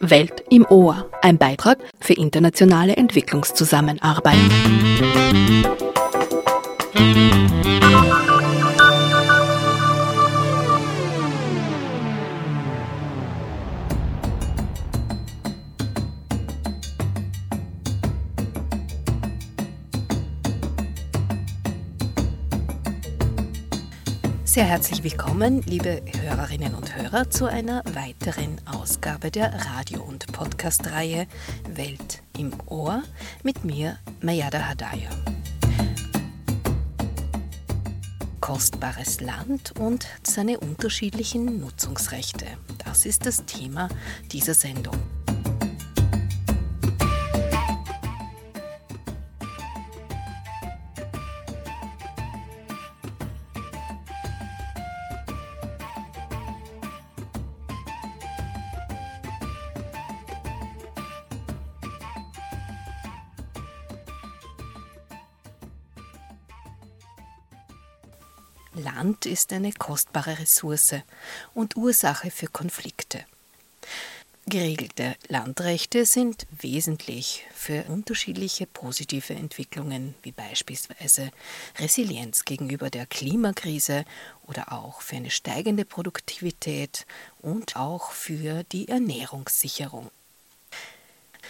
Welt im Ohr, ein Beitrag für internationale Entwicklungszusammenarbeit. Sehr herzlich willkommen, liebe Hörerinnen und Hörer, zu einer weiteren Ausgabe der Radio- und Podcast-Reihe Welt im Ohr mit mir, Mayada Hadaya. Kostbares Land und seine unterschiedlichen Nutzungsrechte. Das ist das Thema dieser Sendung. Ist eine kostbare Ressource und Ursache für Konflikte. Geregelte Landrechte sind wesentlich für unterschiedliche positive Entwicklungen, wie beispielsweise Resilienz gegenüber der Klimakrise oder auch für eine steigende Produktivität und auch für die Ernährungssicherung.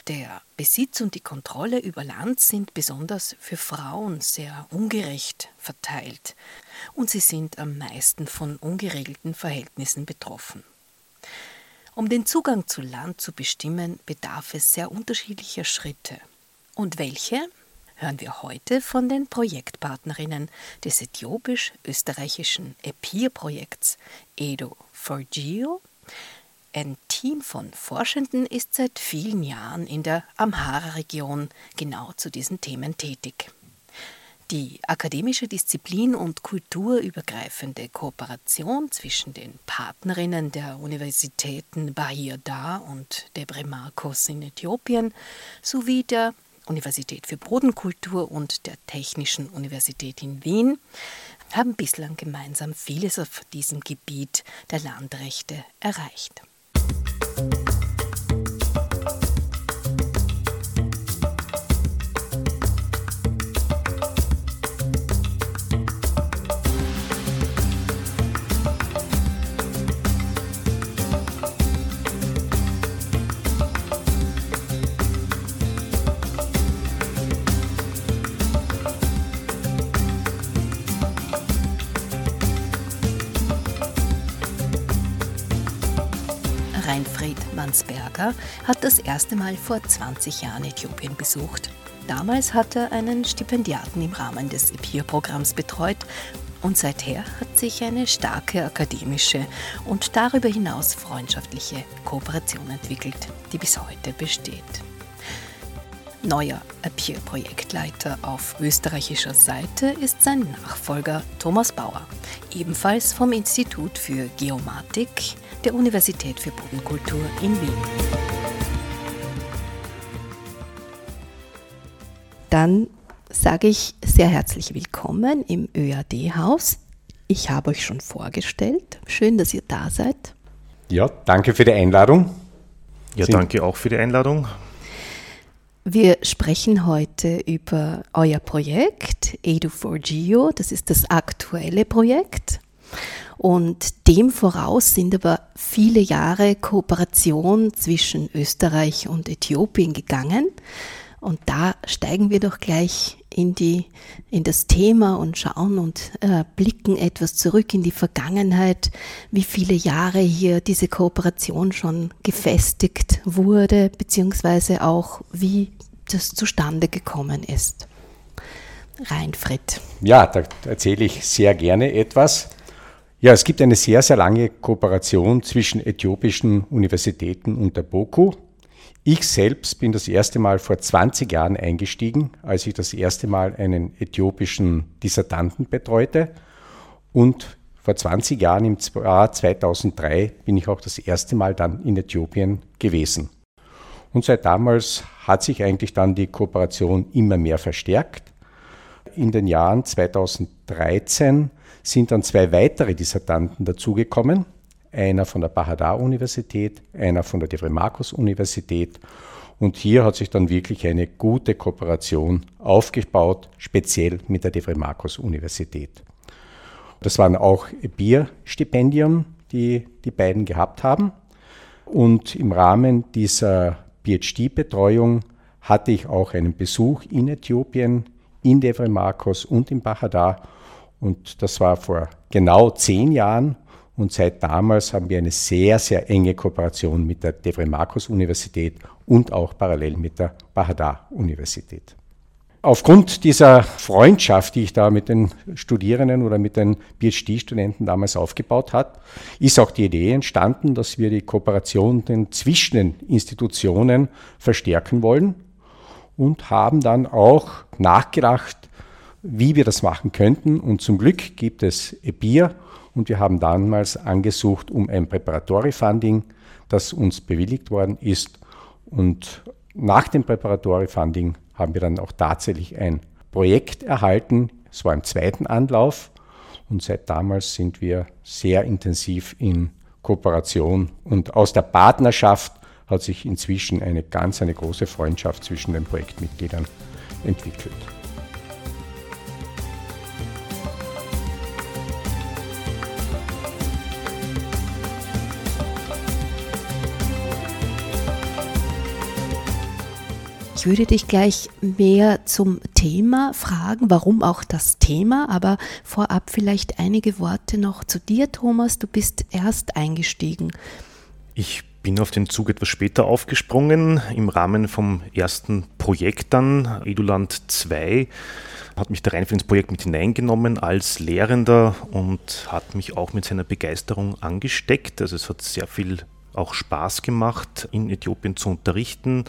Der Besitz und die Kontrolle über Land sind besonders für Frauen sehr ungerecht verteilt und sie sind am meisten von ungeregelten Verhältnissen betroffen. Um den Zugang zu Land zu bestimmen, bedarf es sehr unterschiedlicher Schritte. Und welche? Hören wir heute von den Projektpartnerinnen des äthiopisch-österreichischen EPIR-Projekts Edo for Geo, ein Team von Forschenden ist seit vielen Jahren in der Amhara-Region genau zu diesen Themen tätig. Die akademische Disziplin und kulturübergreifende Kooperation zwischen den Partnerinnen der Universitäten Bahir Dar und Debre Marcos in Äthiopien sowie der Universität für Bodenkultur und der Technischen Universität in Wien haben bislang gemeinsam vieles auf diesem Gebiet der Landrechte erreicht. Mansberger hat das erste Mal vor 20 Jahren Äthiopien besucht. Damals hat er einen Stipendiaten im Rahmen des EPIR-Programms betreut und seither hat sich eine starke akademische und darüber hinaus freundschaftliche Kooperation entwickelt, die bis heute besteht. Neuer Appear-Projektleiter auf österreichischer Seite ist sein Nachfolger Thomas Bauer, ebenfalls vom Institut für Geomatik der Universität für Bodenkultur in Wien. Dann sage ich sehr herzlich willkommen im ÖAD-Haus. Ich habe euch schon vorgestellt. Schön, dass ihr da seid. Ja, danke für die Einladung. Ja, danke auch für die Einladung. Wir sprechen heute über euer Projekt Edu4Geo. Das ist das aktuelle Projekt. Und dem voraus sind aber viele Jahre Kooperation zwischen Österreich und Äthiopien gegangen. Und da steigen wir doch gleich in, die, in das Thema und schauen und äh, blicken etwas zurück in die Vergangenheit, wie viele Jahre hier diese Kooperation schon gefestigt wurde, beziehungsweise auch wie das zustande gekommen ist. Reinfried. Ja, da erzähle ich sehr gerne etwas. Ja, es gibt eine sehr, sehr lange Kooperation zwischen äthiopischen Universitäten und der BOKU. Ich selbst bin das erste Mal vor 20 Jahren eingestiegen, als ich das erste Mal einen äthiopischen Dissertanten betreute. Und vor 20 Jahren, im Jahr 2003, bin ich auch das erste Mal dann in Äthiopien gewesen. Und seit damals hat sich eigentlich dann die Kooperation immer mehr verstärkt. In den Jahren 2013 sind dann zwei weitere Dissertanten dazugekommen. Einer von der Bahadar-Universität, einer von der Devre Marcos-Universität. Und hier hat sich dann wirklich eine gute Kooperation aufgebaut, speziell mit der Devre Marcos-Universität. Das waren auch Bierstipendien, die die beiden gehabt haben. Und im Rahmen dieser PhD-Betreuung hatte ich auch einen Besuch in Äthiopien, in Devre Marcos und in Bahadar. Und das war vor genau zehn Jahren. Und seit damals haben wir eine sehr, sehr enge Kooperation mit der Devre Marcos Universität und auch parallel mit der Bahadar Universität. Aufgrund dieser Freundschaft, die ich da mit den Studierenden oder mit den PhD-Studenten damals aufgebaut hat, ist auch die Idee entstanden, dass wir die Kooperation zwischen den Institutionen verstärken wollen und haben dann auch nachgedacht, wie wir das machen könnten. Und zum Glück gibt es EBIR und wir haben damals angesucht um ein Preparatory Funding, das uns bewilligt worden ist. Und nach dem Preparatory Funding haben wir dann auch tatsächlich ein Projekt erhalten. Es war im zweiten Anlauf und seit damals sind wir sehr intensiv in Kooperation und aus der Partnerschaft hat sich inzwischen eine ganz eine große Freundschaft zwischen den Projektmitgliedern entwickelt. Ich würde dich gleich mehr zum Thema fragen, warum auch das Thema, aber vorab vielleicht einige Worte noch zu dir, Thomas. Du bist erst eingestiegen. Ich bin auf den Zug etwas später aufgesprungen. Im Rahmen vom ersten Projekt dann, Eduland 2, hat mich der Reinfried ins Projekt mit hineingenommen als Lehrender und hat mich auch mit seiner Begeisterung angesteckt. Also es hat sehr viel auch Spaß gemacht, in Äthiopien zu unterrichten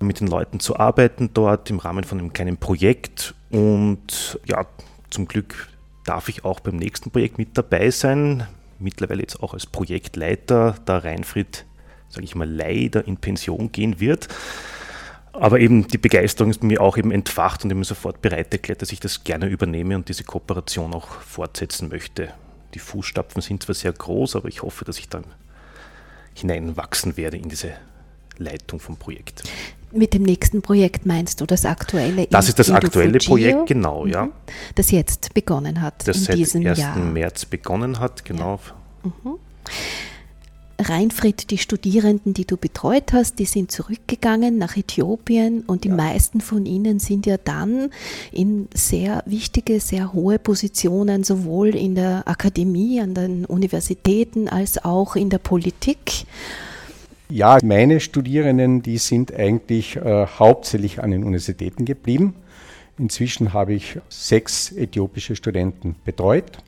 mit den Leuten zu arbeiten dort im Rahmen von einem kleinen Projekt. Und ja, zum Glück darf ich auch beim nächsten Projekt mit dabei sein. Mittlerweile jetzt auch als Projektleiter, da Reinfried, sage ich mal, leider in Pension gehen wird. Aber eben die Begeisterung ist mir auch eben entfacht und bin sofort bereit erklärt, dass ich das gerne übernehme und diese Kooperation auch fortsetzen möchte. Die Fußstapfen sind zwar sehr groß, aber ich hoffe, dass ich dann hineinwachsen werde in diese Leitung vom Projekt. Mit dem nächsten Projekt meinst du das aktuelle? Das ist das aktuelle Projekt, genau, mhm. ja. Das jetzt begonnen hat das in seit diesem 1. Jahr. März begonnen hat, genau. Ja. Mhm. Reinfried, die Studierenden, die du betreut hast, die sind zurückgegangen nach Äthiopien und die ja. meisten von ihnen sind ja dann in sehr wichtige, sehr hohe Positionen, sowohl in der Akademie, an den Universitäten als auch in der Politik. Ja, meine Studierenden, die sind eigentlich äh, hauptsächlich an den Universitäten geblieben. Inzwischen habe ich sechs äthiopische Studenten betreut.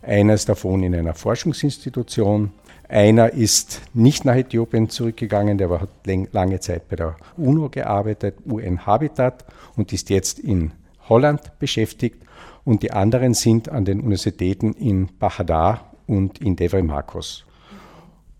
Einer ist davon in einer Forschungsinstitution. Einer ist nicht nach Äthiopien zurückgegangen, der hat lange Zeit bei der UNO gearbeitet, UN Habitat und ist jetzt in Holland beschäftigt. Und die anderen sind an den Universitäten in Bahadar und in Devre Marcos.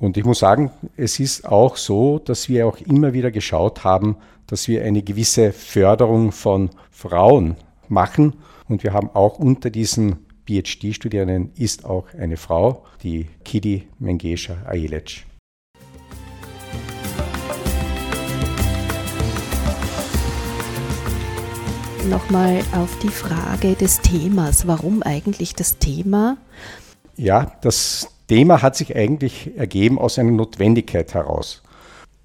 Und ich muss sagen, es ist auch so, dass wir auch immer wieder geschaut haben, dass wir eine gewisse Förderung von Frauen machen. Und wir haben auch unter diesen PhD-Studierenden ist auch eine Frau, die Kidi Mengesha Ayelec. Nochmal auf die Frage des Themas. Warum eigentlich das Thema? Ja, das Thema hat sich eigentlich ergeben aus einer Notwendigkeit heraus.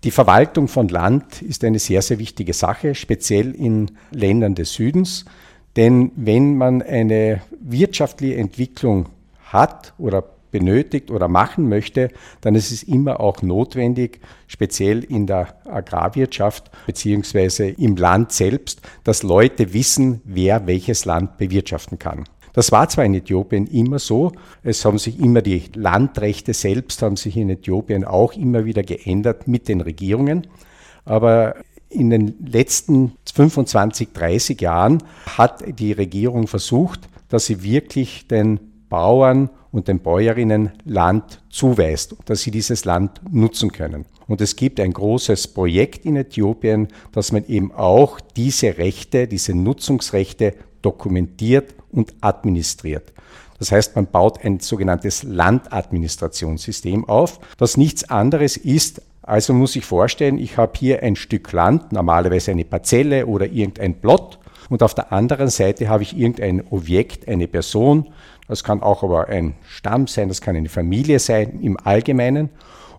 Die Verwaltung von Land ist eine sehr, sehr wichtige Sache, speziell in Ländern des Südens. Denn wenn man eine wirtschaftliche Entwicklung hat oder benötigt oder machen möchte, dann ist es immer auch notwendig, speziell in der Agrarwirtschaft beziehungsweise im Land selbst, dass Leute wissen, wer welches Land bewirtschaften kann. Das war zwar in Äthiopien immer so, es haben sich immer die Landrechte selbst haben sich in Äthiopien auch immer wieder geändert mit den Regierungen, aber in den letzten 25, 30 Jahren hat die Regierung versucht, dass sie wirklich den Bauern und den Bäuerinnen Land zuweist, dass sie dieses Land nutzen können. Und es gibt ein großes Projekt in Äthiopien, dass man eben auch diese Rechte, diese Nutzungsrechte dokumentiert und administriert. Das heißt, man baut ein sogenanntes Landadministrationssystem auf, das nichts anderes ist also muss ich vorstellen, ich habe hier ein Stück Land, normalerweise eine Parzelle oder irgendein Plot und auf der anderen Seite habe ich irgendein Objekt, eine Person, das kann auch aber ein Stamm sein, das kann eine Familie sein im Allgemeinen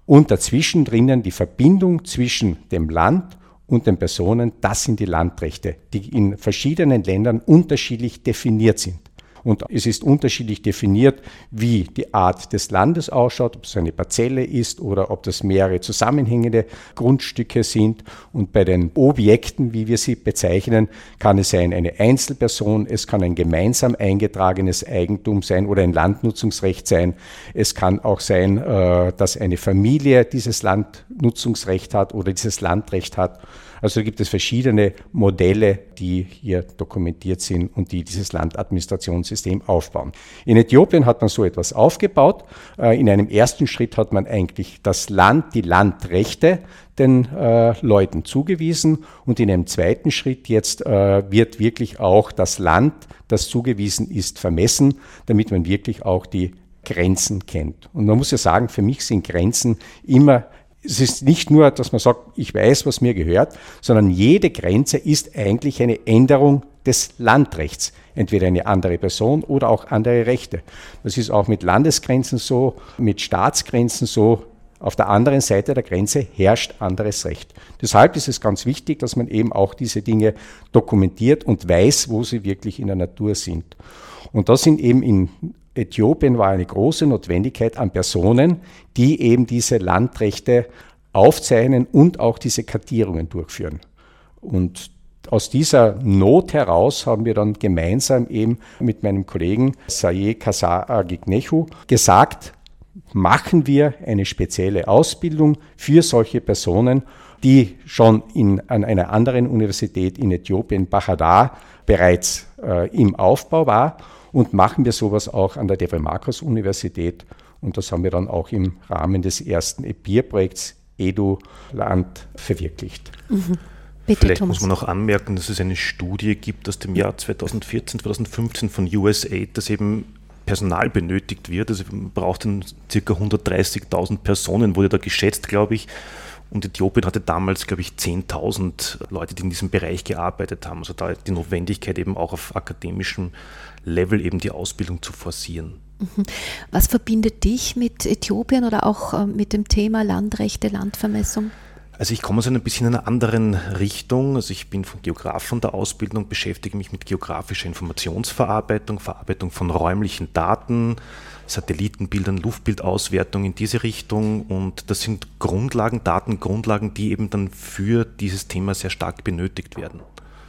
und dazwischen drinnen die Verbindung zwischen dem Land und den Personen, das sind die Landrechte, die in verschiedenen Ländern unterschiedlich definiert sind. Und es ist unterschiedlich definiert, wie die Art des Landes ausschaut, ob es eine Parzelle ist oder ob das mehrere zusammenhängende Grundstücke sind. Und bei den Objekten, wie wir sie bezeichnen, kann es sein eine Einzelperson, es kann ein gemeinsam eingetragenes Eigentum sein oder ein Landnutzungsrecht sein. Es kann auch sein, äh, dass eine Familie dieses Landnutzungsrecht hat oder dieses Landrecht hat. Also gibt es verschiedene Modelle, die hier dokumentiert sind und die dieses Landadministrationssystem aufbauen. In Äthiopien hat man so etwas aufgebaut. Äh, in einem ersten Schritt hat man eigentlich das Land, die Landrechte den äh, Leuten zugewiesen und in einem zweiten Schritt jetzt äh, wird wirklich auch das Land, das zugewiesen ist, vermessen, damit man wirklich auch die Grenzen kennt. Und man muss ja sagen, für mich sind Grenzen immer es ist nicht nur, dass man sagt, ich weiß, was mir gehört, sondern jede Grenze ist eigentlich eine Änderung des Landrechts. Entweder eine andere Person oder auch andere Rechte. Das ist auch mit Landesgrenzen so, mit Staatsgrenzen so. Auf der anderen Seite der Grenze herrscht anderes Recht. Deshalb ist es ganz wichtig, dass man eben auch diese Dinge dokumentiert und weiß, wo sie wirklich in der Natur sind. Und das sind eben in Äthiopien war eine große Notwendigkeit an Personen, die eben diese Landrechte aufzeichnen und auch diese Kartierungen durchführen. Und aus dieser Not heraus haben wir dann gemeinsam eben mit meinem Kollegen Saye Kasa Gignechu gesagt, machen wir eine spezielle Ausbildung für solche Personen, die schon in, an einer anderen Universität in Äthiopien, Bachadar, bereits äh, im Aufbau war und machen wir sowas auch an der Devel Marcos Universität. Und das haben wir dann auch im Rahmen des ersten EPIR-Projekts Edu-Land verwirklicht. Mhm. Bitte, Vielleicht Thomas. muss man noch anmerken, dass es eine Studie gibt aus dem Jahr 2014, 2015 von USAID, dass eben Personal benötigt wird. Also man braucht dann ca. 130.000 Personen, wurde da geschätzt, glaube ich. Und Äthiopien hatte damals, glaube ich, 10.000 Leute, die in diesem Bereich gearbeitet haben. Also da die Notwendigkeit eben auch auf akademischem Level eben die Ausbildung zu forcieren. Mhm. Was verbindet dich mit Äthiopien oder auch äh, mit dem Thema Landrechte, Landvermessung? Also ich komme aus einer bisschen einer anderen Richtung. Also ich bin von Geograf von der Ausbildung, beschäftige mich mit geografischer Informationsverarbeitung, Verarbeitung von räumlichen Daten, Satellitenbildern, Luftbildauswertung in diese Richtung. Und das sind Grundlagen, Datengrundlagen, die eben dann für dieses Thema sehr stark benötigt werden.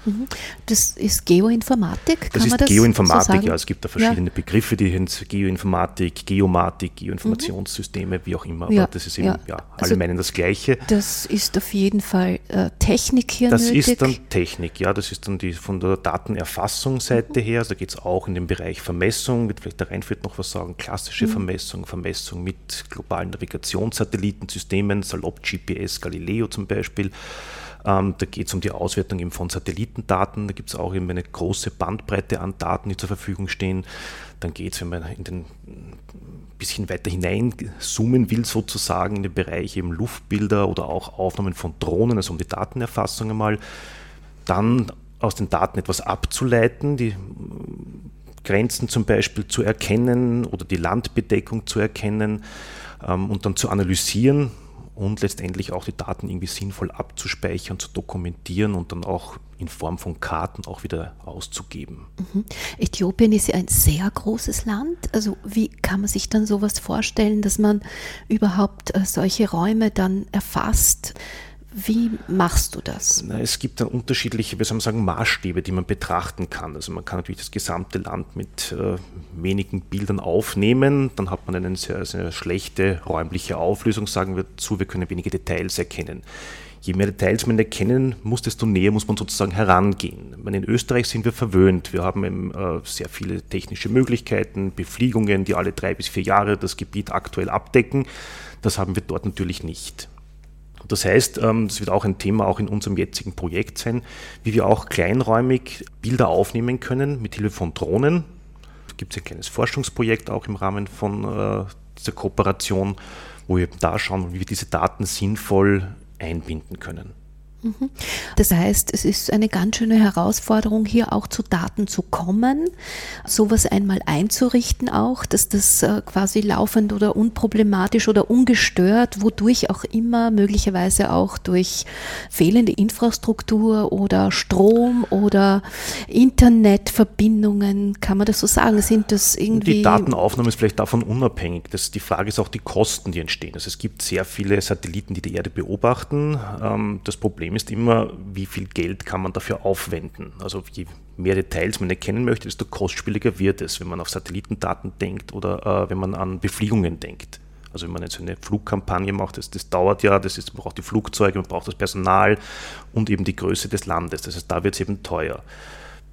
Mhm. Das ist Geoinformatik? Kann das ist das Geoinformatik, so ja. Es gibt da verschiedene ja. Begriffe, die Geoinformatik, Geomatik, Geoinformationssysteme, wie auch immer. Aber ja. das ist eben, ja, alle also meinen das Gleiche. Das ist auf jeden Fall äh, Technik hier das nötig. Ist dann Technik, ja. Das ist dann die von der Datenerfassungsseite her. Also da geht es auch in den Bereich Vermessung, wird vielleicht der Reinfried noch was sagen, klassische mhm. Vermessung, Vermessung mit globalen Navigationssatellitensystemen, salopp GPS, Galileo zum Beispiel. Ähm, da geht es um die Auswertung eben von Satellitendaten. Da gibt es auch eben eine große Bandbreite an Daten, die zur Verfügung stehen. Dann geht es, wenn man in den bisschen weiter hinein zoomen will, sozusagen in den Bereich eben Luftbilder oder auch Aufnahmen von Drohnen, also um die Datenerfassung einmal. Dann aus den Daten etwas abzuleiten, die Grenzen zum Beispiel zu erkennen oder die Landbedeckung zu erkennen ähm, und dann zu analysieren, und letztendlich auch die Daten irgendwie sinnvoll abzuspeichern, zu dokumentieren und dann auch in Form von Karten auch wieder auszugeben. Mhm. Äthiopien ist ja ein sehr großes Land. Also wie kann man sich dann sowas vorstellen, dass man überhaupt äh, solche Räume dann erfasst? Wie machst du das? Na, es gibt dann unterschiedliche, man sagen, Maßstäbe, die man betrachten kann. Also man kann natürlich das gesamte Land mit äh, wenigen Bildern aufnehmen, dann hat man eine sehr, sehr schlechte räumliche Auflösung, sagen wir zu, wir können wenige Details erkennen. Je mehr Details man erkennen muss, desto näher muss man sozusagen herangehen. Meine, in Österreich sind wir verwöhnt. Wir haben eben, äh, sehr viele technische Möglichkeiten, Befliegungen, die alle drei bis vier Jahre das Gebiet aktuell abdecken. Das haben wir dort natürlich nicht. Das heißt, ähm, das wird auch ein Thema auch in unserem jetzigen Projekt sein, wie wir auch kleinräumig Bilder aufnehmen können mit Hilfe von Drohnen. gibt es ein kleines Forschungsprojekt auch im Rahmen von äh, dieser Kooperation, wo wir da schauen, wie wir diese Daten sinnvoll einbinden können. Mhm. Das heißt, es ist eine ganz schöne Herausforderung, hier auch zu Daten zu kommen, sowas einmal einzurichten auch, dass das äh, quasi laufend oder unproblematisch oder ungestört, wodurch auch immer, möglicherweise auch durch fehlende Infrastruktur oder Strom oder Internetverbindungen, kann man das so sagen, sind das irgendwie... Die Datenaufnahme ist vielleicht davon unabhängig. Das, die Frage ist auch die Kosten, die entstehen. Also es gibt sehr viele Satelliten, die die Erde beobachten. Ähm, das Problem ist immer, wie viel Geld kann man dafür aufwenden. Also je mehr Details man erkennen möchte, desto kostspieliger wird es, wenn man auf Satellitendaten denkt oder äh, wenn man an Befliegungen denkt. Also wenn man jetzt eine Flugkampagne macht, das, das dauert ja, das ist, man braucht die Flugzeuge, man braucht das Personal und eben die Größe des Landes. Das heißt, da wird es eben teuer.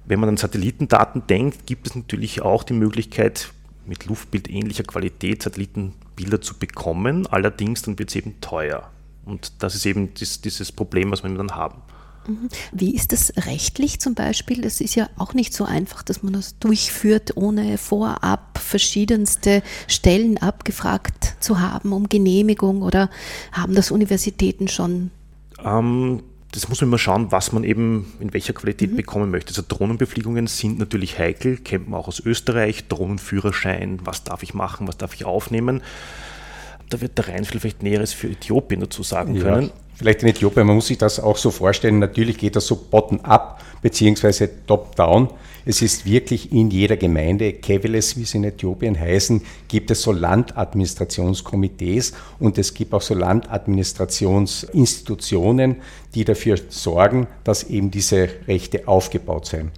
Wenn man an Satellitendaten denkt, gibt es natürlich auch die Möglichkeit, mit luftbildähnlicher Qualität Satellitenbilder zu bekommen. Allerdings dann wird es eben teuer. Und das ist eben dies, dieses Problem, was wir dann haben. Mhm. Wie ist das rechtlich zum Beispiel? Das ist ja auch nicht so einfach, dass man das durchführt, ohne vorab verschiedenste Stellen abgefragt zu haben um Genehmigung oder haben das Universitäten schon? Ähm, das muss man immer schauen, was man eben in welcher Qualität mhm. bekommen möchte. Also Drohnenbefliegungen sind natürlich heikel, kennt man auch aus Österreich, Drohnenführerschein, was darf ich machen, was darf ich aufnehmen da wird der Rhein vielleicht Näheres für Äthiopien dazu sagen ja, können. Vielleicht in Äthiopien, man muss sich das auch so vorstellen, natürlich geht das so bottom-up beziehungsweise top-down. Es ist wirklich in jeder Gemeinde, Keveles, wie sie in Äthiopien heißen, gibt es so Landadministrationskomitees und es gibt auch so Landadministrationsinstitutionen, die dafür sorgen, dass eben diese Rechte aufgebaut sind.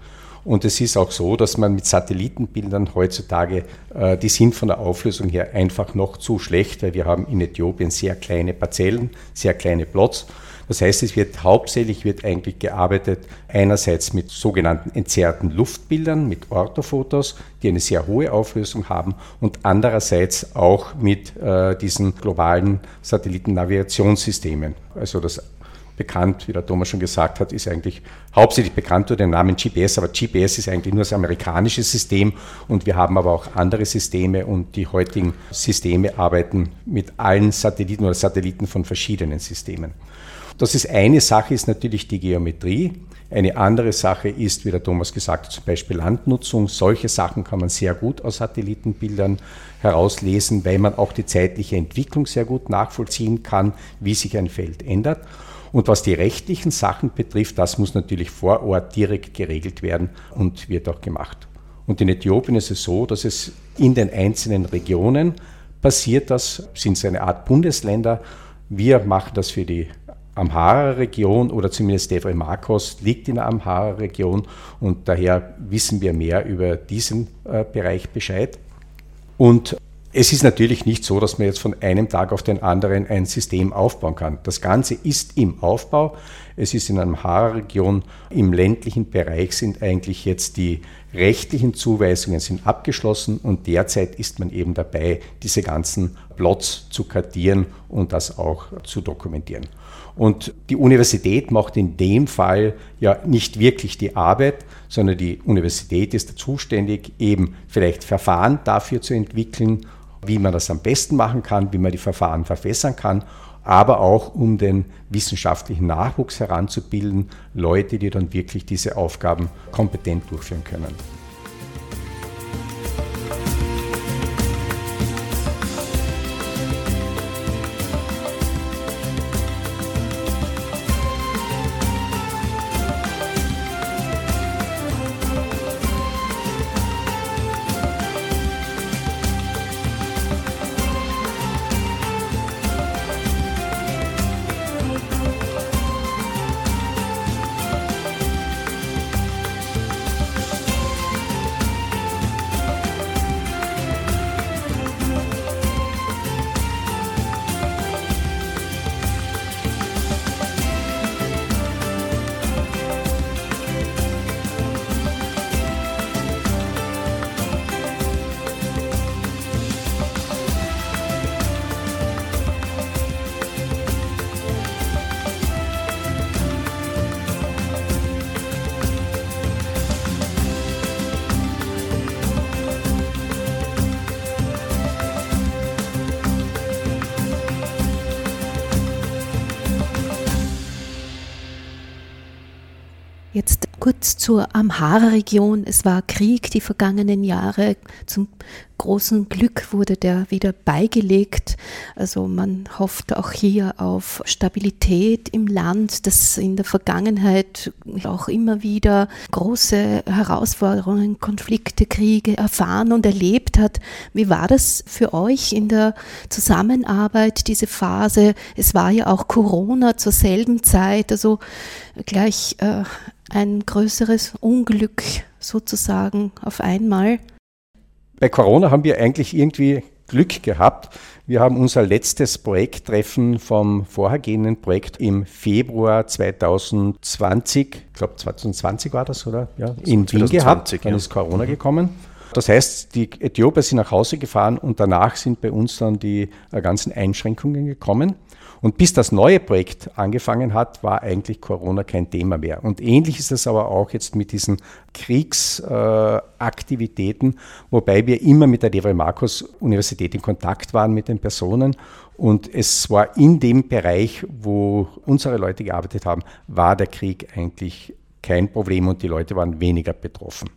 Und es ist auch so, dass man mit Satellitenbildern heutzutage, äh, die sind von der Auflösung her einfach noch zu schlecht, weil wir haben in Äthiopien sehr kleine Parzellen, sehr kleine Plots. Das heißt, es wird hauptsächlich wird eigentlich gearbeitet einerseits mit sogenannten entzerrten Luftbildern, mit Orthofotos, die eine sehr hohe Auflösung haben und andererseits auch mit äh, diesen globalen Satellitennavigationssystemen. Also das bekannt, wie der Thomas schon gesagt hat, ist eigentlich hauptsächlich bekannt unter dem Namen GPS, aber GPS ist eigentlich nur das amerikanische System und wir haben aber auch andere Systeme und die heutigen Systeme arbeiten mit allen Satelliten oder Satelliten von verschiedenen Systemen. Das ist eine Sache, ist natürlich die Geometrie. Eine andere Sache ist, wie der Thomas gesagt hat, zum Beispiel Landnutzung. Solche Sachen kann man sehr gut aus Satellitenbildern herauslesen, weil man auch die zeitliche Entwicklung sehr gut nachvollziehen kann, wie sich ein Feld ändert. Und was die rechtlichen Sachen betrifft, das muss natürlich vor Ort direkt geregelt werden und wird auch gemacht. Und in Äthiopien ist es so, dass es in den einzelnen Regionen passiert, das sind so eine Art Bundesländer. Wir machen das für die Amhara-Region oder zumindest Devre Marcos liegt in der Amhara-Region und daher wissen wir mehr über diesen äh, Bereich Bescheid. Und es ist natürlich nicht so, dass man jetzt von einem Tag auf den anderen ein System aufbauen kann. Das Ganze ist im Aufbau. Es ist in einer Haarregion im ländlichen Bereich sind eigentlich jetzt die rechtlichen Zuweisungen sind abgeschlossen und derzeit ist man eben dabei, diese ganzen Plots zu kartieren und das auch zu dokumentieren. Und die Universität macht in dem Fall ja nicht wirklich die Arbeit, sondern die Universität ist zuständig, eben vielleicht Verfahren dafür zu entwickeln wie man das am besten machen kann, wie man die Verfahren verbessern kann, aber auch um den wissenschaftlichen Nachwuchs heranzubilden, Leute, die dann wirklich diese Aufgaben kompetent durchführen können. Kurz zur Amhara-Region. Es war Krieg die vergangenen Jahre. Zum großen Glück wurde der wieder beigelegt. Also man hofft auch hier auf Stabilität im Land, das in der Vergangenheit auch immer wieder große Herausforderungen, Konflikte, Kriege erfahren und erlebt hat. Wie war das für euch in der Zusammenarbeit, diese Phase? Es war ja auch Corona zur selben Zeit, also gleich äh, ein größeres Unglück sozusagen auf einmal. Bei Corona haben wir eigentlich irgendwie Glück gehabt. Wir haben unser letztes Projekttreffen vom vorhergehenden Projekt im Februar 2020, ich glaube 2020 war das, oder? Ja, in Wien gehabt. Dann ja. ist Corona mhm. gekommen. Das heißt, die Äthiopier sind nach Hause gefahren und danach sind bei uns dann die ganzen Einschränkungen gekommen. Und bis das neue Projekt angefangen hat, war eigentlich Corona kein Thema mehr. Und ähnlich ist es aber auch jetzt mit diesen Kriegsaktivitäten, äh, wobei wir immer mit der Devre Marcos Universität in Kontakt waren mit den Personen. Und es war in dem Bereich, wo unsere Leute gearbeitet haben, war der Krieg eigentlich kein Problem und die Leute waren weniger betroffen.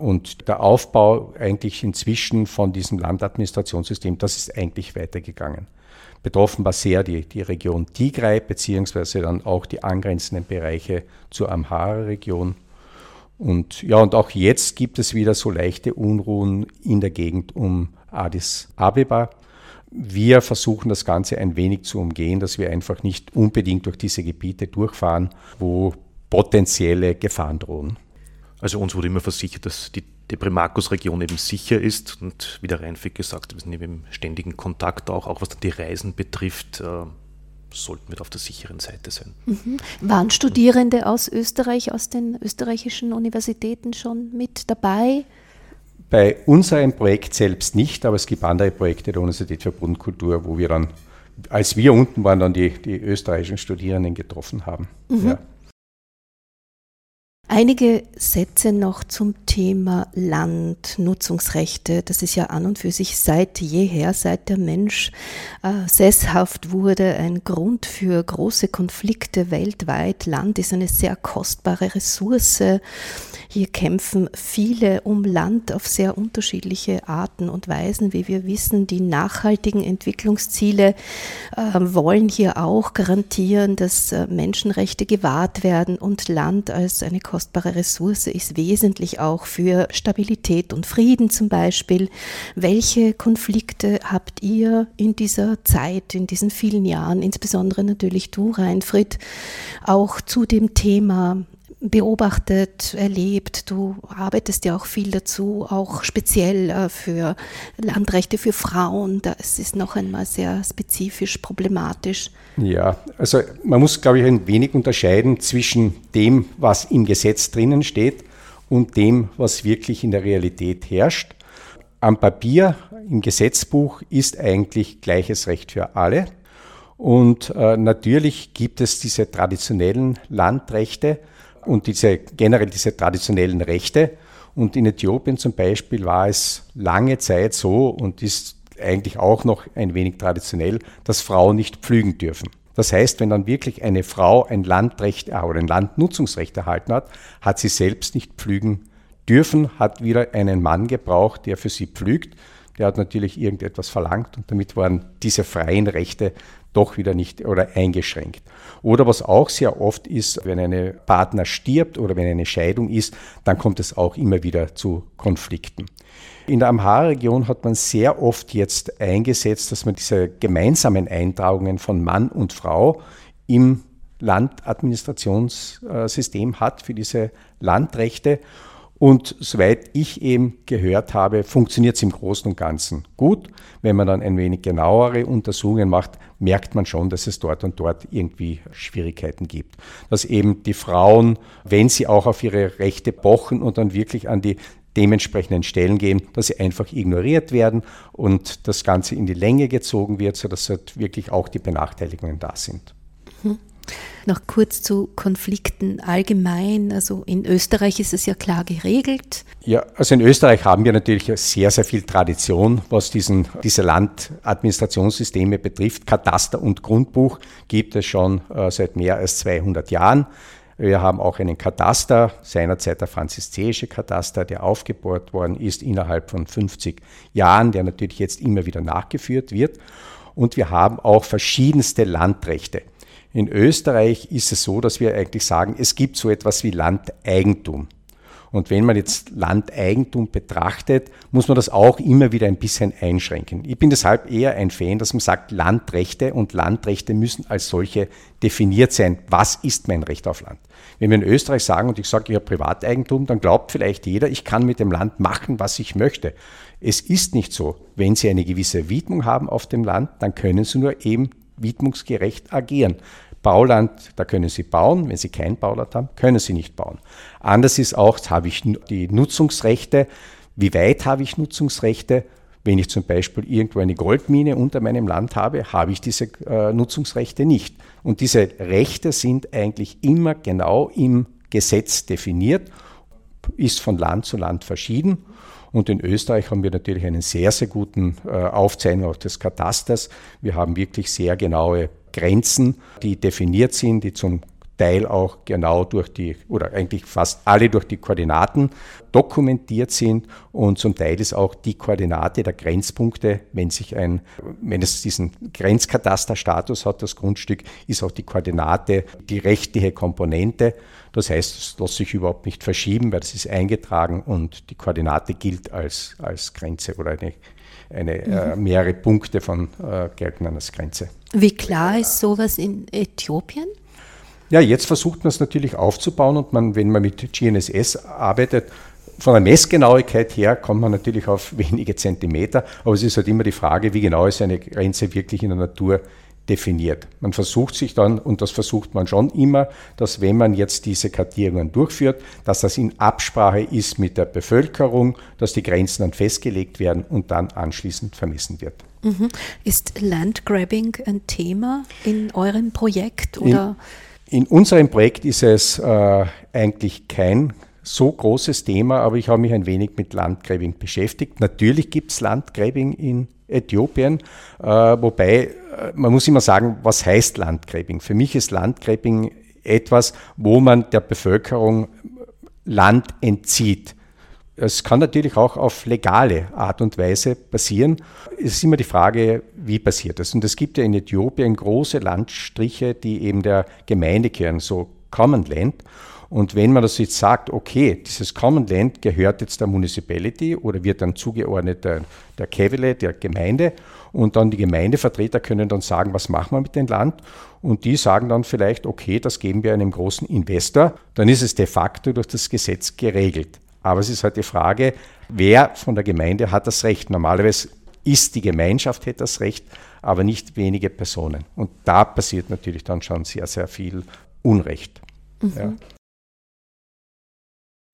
Und der Aufbau eigentlich inzwischen von diesem Landadministrationssystem, das ist eigentlich weitergegangen. Betroffen war sehr die, die Region Tigray, beziehungsweise dann auch die angrenzenden Bereiche zur Amhara-Region. Und ja, und auch jetzt gibt es wieder so leichte Unruhen in der Gegend um Addis Abeba. Wir versuchen das Ganze ein wenig zu umgehen, dass wir einfach nicht unbedingt durch diese Gebiete durchfahren, wo potenzielle Gefahren drohen. Also uns wurde immer versichert, dass die Deprimarcus-Region eben sicher ist. Und wie der Reinfeld gesagt hat, wir sind eben im ständigen Kontakt auch, auch was die Reisen betrifft, äh, sollten wir auf der sicheren Seite sein. Mhm. Waren Studierende aus Österreich, aus den österreichischen Universitäten schon mit dabei? Bei unserem Projekt selbst nicht, aber es gibt andere Projekte der Universität für Bodenkultur, wo wir dann, als wir unten waren, dann die, die österreichischen Studierenden getroffen haben. Mhm. Ja. Einige Sätze noch zum Thema Landnutzungsrechte. Das ist ja an und für sich seit jeher, seit der Mensch äh, sesshaft wurde, ein Grund für große Konflikte weltweit. Land ist eine sehr kostbare Ressource. Hier kämpfen viele um Land auf sehr unterschiedliche Arten und Weisen. Wie wir wissen, die nachhaltigen Entwicklungsziele äh, wollen hier auch garantieren, dass äh, Menschenrechte gewahrt werden und Land als eine kostbare Ressource ist wesentlich auch für Stabilität und Frieden zum Beispiel. Welche Konflikte habt ihr in dieser Zeit, in diesen vielen Jahren, insbesondere natürlich du, Reinfried, auch zu dem Thema beobachtet, erlebt. Du arbeitest ja auch viel dazu, auch speziell äh, für Landrechte für Frauen. Das ist noch einmal sehr spezifisch problematisch. Ja, also man muss, glaube ich, ein wenig unterscheiden zwischen dem, was im Gesetz drinnen steht und dem, was wirklich in der Realität herrscht. Am Papier, im Gesetzbuch ist eigentlich gleiches Recht für alle. Und äh, natürlich gibt es diese traditionellen Landrechte, und diese, generell diese traditionellen Rechte. Und in Äthiopien zum Beispiel war es lange Zeit so und ist eigentlich auch noch ein wenig traditionell, dass Frauen nicht pflügen dürfen. Das heißt, wenn dann wirklich eine Frau ein Landrecht äh, oder ein Landnutzungsrecht erhalten hat, hat sie selbst nicht pflügen dürfen, hat wieder einen Mann gebraucht, der für sie pflügt. Der hat natürlich irgendetwas verlangt und damit waren diese freien Rechte doch wieder nicht oder eingeschränkt. Oder was auch sehr oft ist, wenn ein Partner stirbt oder wenn eine Scheidung ist, dann kommt es auch immer wieder zu Konflikten. In der Amhara-Region hat man sehr oft jetzt eingesetzt, dass man diese gemeinsamen Eintragungen von Mann und Frau im Landadministrationssystem hat für diese Landrechte. Und soweit ich eben gehört habe, funktioniert es im Großen und Ganzen gut. Wenn man dann ein wenig genauere Untersuchungen macht, merkt man schon, dass es dort und dort irgendwie Schwierigkeiten gibt. Dass eben die Frauen, wenn sie auch auf ihre Rechte pochen und dann wirklich an die dementsprechenden Stellen gehen, dass sie einfach ignoriert werden und das Ganze in die Länge gezogen wird, sodass halt wirklich auch die Benachteiligungen da sind. Mhm. Noch kurz zu Konflikten allgemein. Also in Österreich ist es ja klar geregelt. Ja, also in Österreich haben wir natürlich sehr, sehr viel Tradition, was diesen, diese Landadministrationssysteme betrifft. Kataster und Grundbuch gibt es schon äh, seit mehr als 200 Jahren. Wir haben auch einen Kataster, seinerzeit der franziszeische Kataster, der aufgebaut worden ist innerhalb von 50 Jahren, der natürlich jetzt immer wieder nachgeführt wird. Und wir haben auch verschiedenste Landrechte. In Österreich ist es so, dass wir eigentlich sagen, es gibt so etwas wie Landeigentum. Und wenn man jetzt Landeigentum betrachtet, muss man das auch immer wieder ein bisschen einschränken. Ich bin deshalb eher ein Fan, dass man sagt, Landrechte und Landrechte müssen als solche definiert sein. Was ist mein Recht auf Land? Wenn wir in Österreich sagen und ich sage, ich habe Privateigentum, dann glaubt vielleicht jeder, ich kann mit dem Land machen, was ich möchte. Es ist nicht so. Wenn Sie eine gewisse Widmung haben auf dem Land, dann können Sie nur eben widmungsgerecht agieren. Bauland, da können Sie bauen. Wenn Sie kein Bauland haben, können Sie nicht bauen. Anders ist auch, habe ich die Nutzungsrechte. Wie weit habe ich Nutzungsrechte? Wenn ich zum Beispiel irgendwo eine Goldmine unter meinem Land habe, habe ich diese äh, Nutzungsrechte nicht. Und diese Rechte sind eigentlich immer genau im Gesetz definiert, ist von Land zu Land verschieden. Und in Österreich haben wir natürlich einen sehr, sehr guten äh, Aufzeichnung des Katasters. Wir haben wirklich sehr genaue Grenzen, die definiert sind, die zum Teil auch genau durch die, oder eigentlich fast alle durch die Koordinaten dokumentiert sind und zum Teil ist auch die Koordinate der Grenzpunkte, wenn sich ein, wenn es diesen Grenzkatasterstatus hat, das Grundstück, ist auch die Koordinate die rechtliche Komponente. Das heißt, es lässt sich überhaupt nicht verschieben, weil es ist eingetragen und die Koordinate gilt als, als Grenze oder eine, eine äh, mhm. mehrere Punkte von äh, gelten als Grenze. Wie klar ist sowas in Äthiopien? Ja, jetzt versucht man es natürlich aufzubauen und man, wenn man mit GNSS arbeitet, von der Messgenauigkeit her kommt man natürlich auf wenige Zentimeter, aber es ist halt immer die Frage, wie genau ist eine Grenze wirklich in der Natur definiert. Man versucht sich dann, und das versucht man schon immer, dass wenn man jetzt diese Kartierungen durchführt, dass das in Absprache ist mit der Bevölkerung, dass die Grenzen dann festgelegt werden und dann anschließend vermessen wird. Mhm. Ist Landgrabbing ein Thema in eurem Projekt? Oder? In, in unserem Projekt ist es äh, eigentlich kein so großes Thema, aber ich habe mich ein wenig mit Landgrabbing beschäftigt. Natürlich gibt es Landgrabbing in Äthiopien, äh, wobei äh, man muss immer sagen, was heißt Landgrabbing? Für mich ist Landgrabbing etwas, wo man der Bevölkerung Land entzieht. Es kann natürlich auch auf legale Art und Weise passieren. Es ist immer die Frage, wie passiert das? Und es gibt ja in Äthiopien große Landstriche, die eben der Gemeinde kehren, so Common Land. Und wenn man das jetzt sagt, okay, dieses Common Land gehört jetzt der Municipality oder wird dann zugeordnet der, der Kevile, der Gemeinde, und dann die Gemeindevertreter können dann sagen, was machen wir mit dem Land? Und die sagen dann vielleicht, okay, das geben wir einem großen Investor. Dann ist es de facto durch das Gesetz geregelt. Aber es ist halt die Frage, wer von der Gemeinde hat das Recht? Normalerweise ist die Gemeinschaft hätte das Recht, aber nicht wenige Personen. Und da passiert natürlich dann schon sehr, sehr viel Unrecht. Mhm. Ja.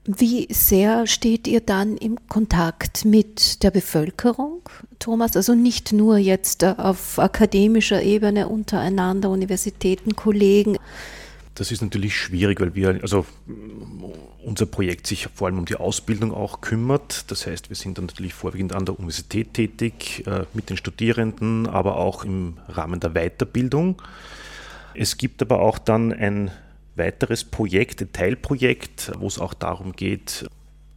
Wie sehr steht ihr dann im Kontakt mit der Bevölkerung, Thomas? Also nicht nur jetzt auf akademischer Ebene untereinander, Universitäten, Kollegen. Das ist natürlich schwierig, weil wir, also unser Projekt sich vor allem um die Ausbildung auch kümmert. Das heißt, wir sind dann natürlich vorwiegend an der Universität tätig, äh, mit den Studierenden, aber auch im Rahmen der Weiterbildung. Es gibt aber auch dann ein weiteres Projekt, ein Teilprojekt, wo es auch darum geht,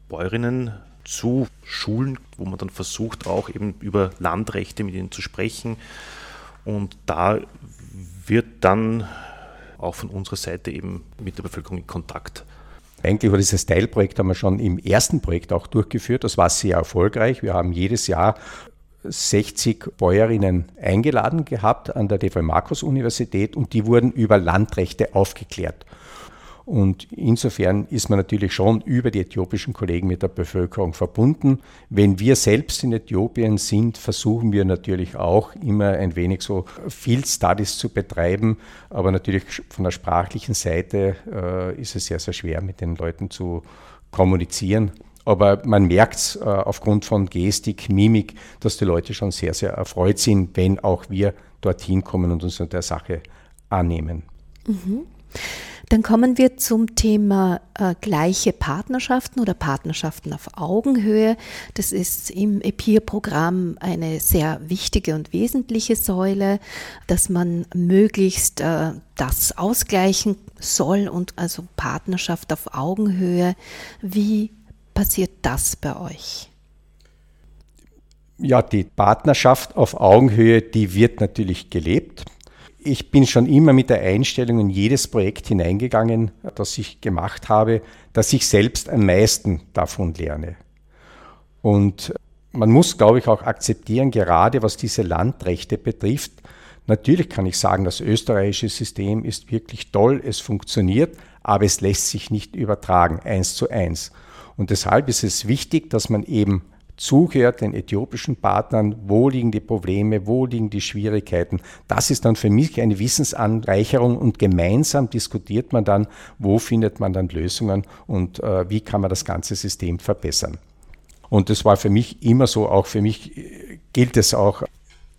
Bäuerinnen zu schulen, wo man dann versucht, auch eben über Landrechte mit ihnen zu sprechen. Und da wird dann auch von unserer Seite eben mit der Bevölkerung in Kontakt eigentlich war dieses Teilprojekt haben wir schon im ersten Projekt auch durchgeführt. Das war sehr erfolgreich. Wir haben jedes Jahr 60 Bäuerinnen eingeladen gehabt an der DV Markus Universität und die wurden über Landrechte aufgeklärt. Und insofern ist man natürlich schon über die äthiopischen Kollegen mit der Bevölkerung verbunden. Wenn wir selbst in Äthiopien sind, versuchen wir natürlich auch immer ein wenig so Field Studies zu betreiben. Aber natürlich von der sprachlichen Seite äh, ist es sehr, sehr schwer, mit den Leuten zu kommunizieren. Aber man merkt äh, aufgrund von Gestik, Mimik, dass die Leute schon sehr, sehr erfreut sind, wenn auch wir dorthin kommen und uns der Sache annehmen. Mhm. Dann kommen wir zum Thema äh, gleiche Partnerschaften oder Partnerschaften auf Augenhöhe. Das ist im EPIR-Programm eine sehr wichtige und wesentliche Säule, dass man möglichst äh, das ausgleichen soll und also Partnerschaft auf Augenhöhe. Wie passiert das bei euch? Ja, die Partnerschaft auf Augenhöhe, die wird natürlich gelebt. Ich bin schon immer mit der Einstellung in jedes Projekt hineingegangen, das ich gemacht habe, dass ich selbst am meisten davon lerne. Und man muss, glaube ich, auch akzeptieren, gerade was diese Landrechte betrifft. Natürlich kann ich sagen, das österreichische System ist wirklich toll, es funktioniert, aber es lässt sich nicht übertragen, eins zu eins. Und deshalb ist es wichtig, dass man eben zuhört den äthiopischen Partnern, wo liegen die Probleme, wo liegen die Schwierigkeiten. Das ist dann für mich eine Wissensanreicherung und gemeinsam diskutiert man dann, wo findet man dann Lösungen und äh, wie kann man das ganze System verbessern. Und das war für mich immer so, auch für mich äh, gilt es auch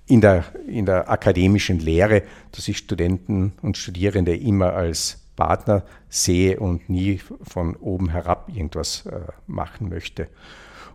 in der, in der akademischen Lehre, dass ich Studenten und Studierende immer als Partner sehe und nie von oben herab irgendwas äh, machen möchte.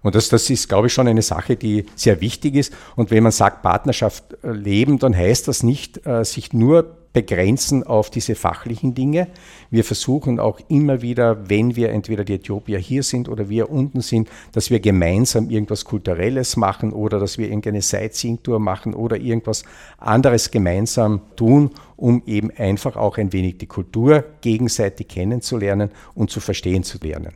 Und das, das ist, glaube ich, schon eine Sache, die sehr wichtig ist. Und wenn man sagt Partnerschaft äh, leben, dann heißt das nicht, äh, sich nur begrenzen auf diese fachlichen Dinge. Wir versuchen auch immer wieder, wenn wir entweder die Äthiopier hier sind oder wir unten sind, dass wir gemeinsam irgendwas Kulturelles machen oder dass wir irgendeine Sightseeing-Tour machen oder irgendwas anderes gemeinsam tun, um eben einfach auch ein wenig die Kultur gegenseitig kennenzulernen und zu verstehen zu lernen.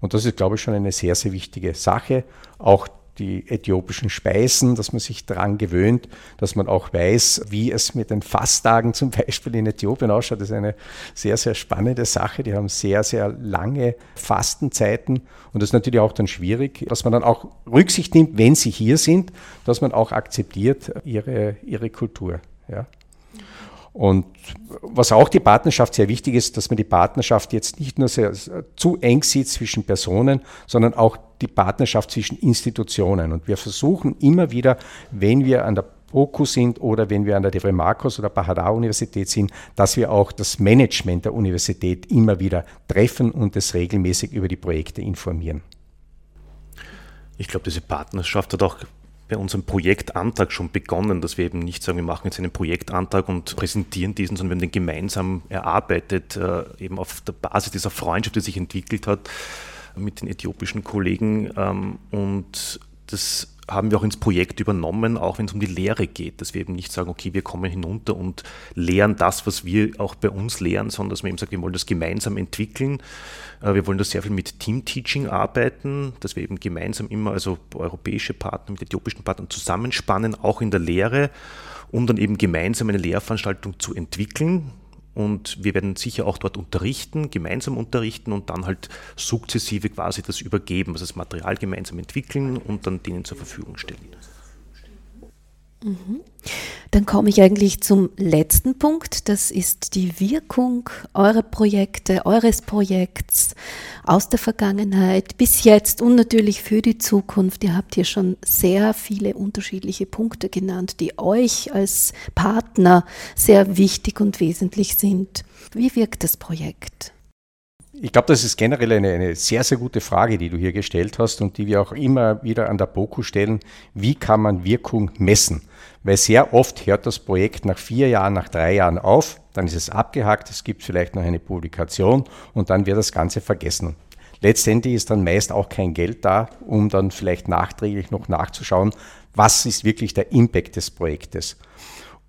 Und das ist, glaube ich, schon eine sehr, sehr wichtige Sache. Auch die äthiopischen Speisen, dass man sich daran gewöhnt, dass man auch weiß, wie es mit den Fasttagen zum Beispiel in Äthiopien ausschaut. Das ist eine sehr, sehr spannende Sache. Die haben sehr, sehr lange Fastenzeiten und das ist natürlich auch dann schwierig, dass man dann auch Rücksicht nimmt, wenn sie hier sind, dass man auch akzeptiert ihre, ihre Kultur. Ja. Und was auch die Partnerschaft sehr wichtig ist, dass man die Partnerschaft jetzt nicht nur sehr, zu eng sieht zwischen Personen, sondern auch die Partnerschaft zwischen Institutionen. Und wir versuchen immer wieder, wenn wir an der BOKU sind oder wenn wir an der Devre Marcos oder Bahadar Universität sind, dass wir auch das Management der Universität immer wieder treffen und es regelmäßig über die Projekte informieren. Ich glaube, diese Partnerschaft hat auch bei unserem Projektantrag schon begonnen, dass wir eben nicht sagen, wir machen jetzt einen Projektantrag und präsentieren diesen, sondern wir haben den gemeinsam erarbeitet, äh, eben auf der Basis dieser Freundschaft, die sich entwickelt hat mit den äthiopischen Kollegen. Ähm, und das haben wir auch ins Projekt übernommen, auch wenn es um die Lehre geht, dass wir eben nicht sagen, okay, wir kommen hinunter und lehren das, was wir auch bei uns lehren, sondern dass man eben sagt, wir wollen das gemeinsam entwickeln. Äh, wir wollen da sehr viel mit Team-Teaching arbeiten, dass wir eben gemeinsam immer, also europäische Partner mit äthiopischen Partnern zusammenspannen, auch in der Lehre, um dann eben gemeinsam eine Lehrveranstaltung zu entwickeln, und wir werden sicher auch dort unterrichten, gemeinsam unterrichten und dann halt sukzessive quasi das übergeben, also das Material gemeinsam entwickeln und dann denen zur Verfügung stellen. Mhm. Dann komme ich eigentlich zum letzten Punkt. Das ist die Wirkung eurer Projekte, eures Projekts aus der Vergangenheit bis jetzt und natürlich für die Zukunft. Ihr habt hier schon sehr viele unterschiedliche Punkte genannt, die euch als Partner sehr wichtig und wesentlich sind. Wie wirkt das Projekt? Ich glaube, das ist generell eine, eine, sehr, sehr gute Frage, die du hier gestellt hast und die wir auch immer wieder an der BOKU stellen. Wie kann man Wirkung messen? Weil sehr oft hört das Projekt nach vier Jahren, nach drei Jahren auf, dann ist es abgehakt, es gibt vielleicht noch eine Publikation und dann wird das Ganze vergessen. Letztendlich ist dann meist auch kein Geld da, um dann vielleicht nachträglich noch nachzuschauen, was ist wirklich der Impact des Projektes.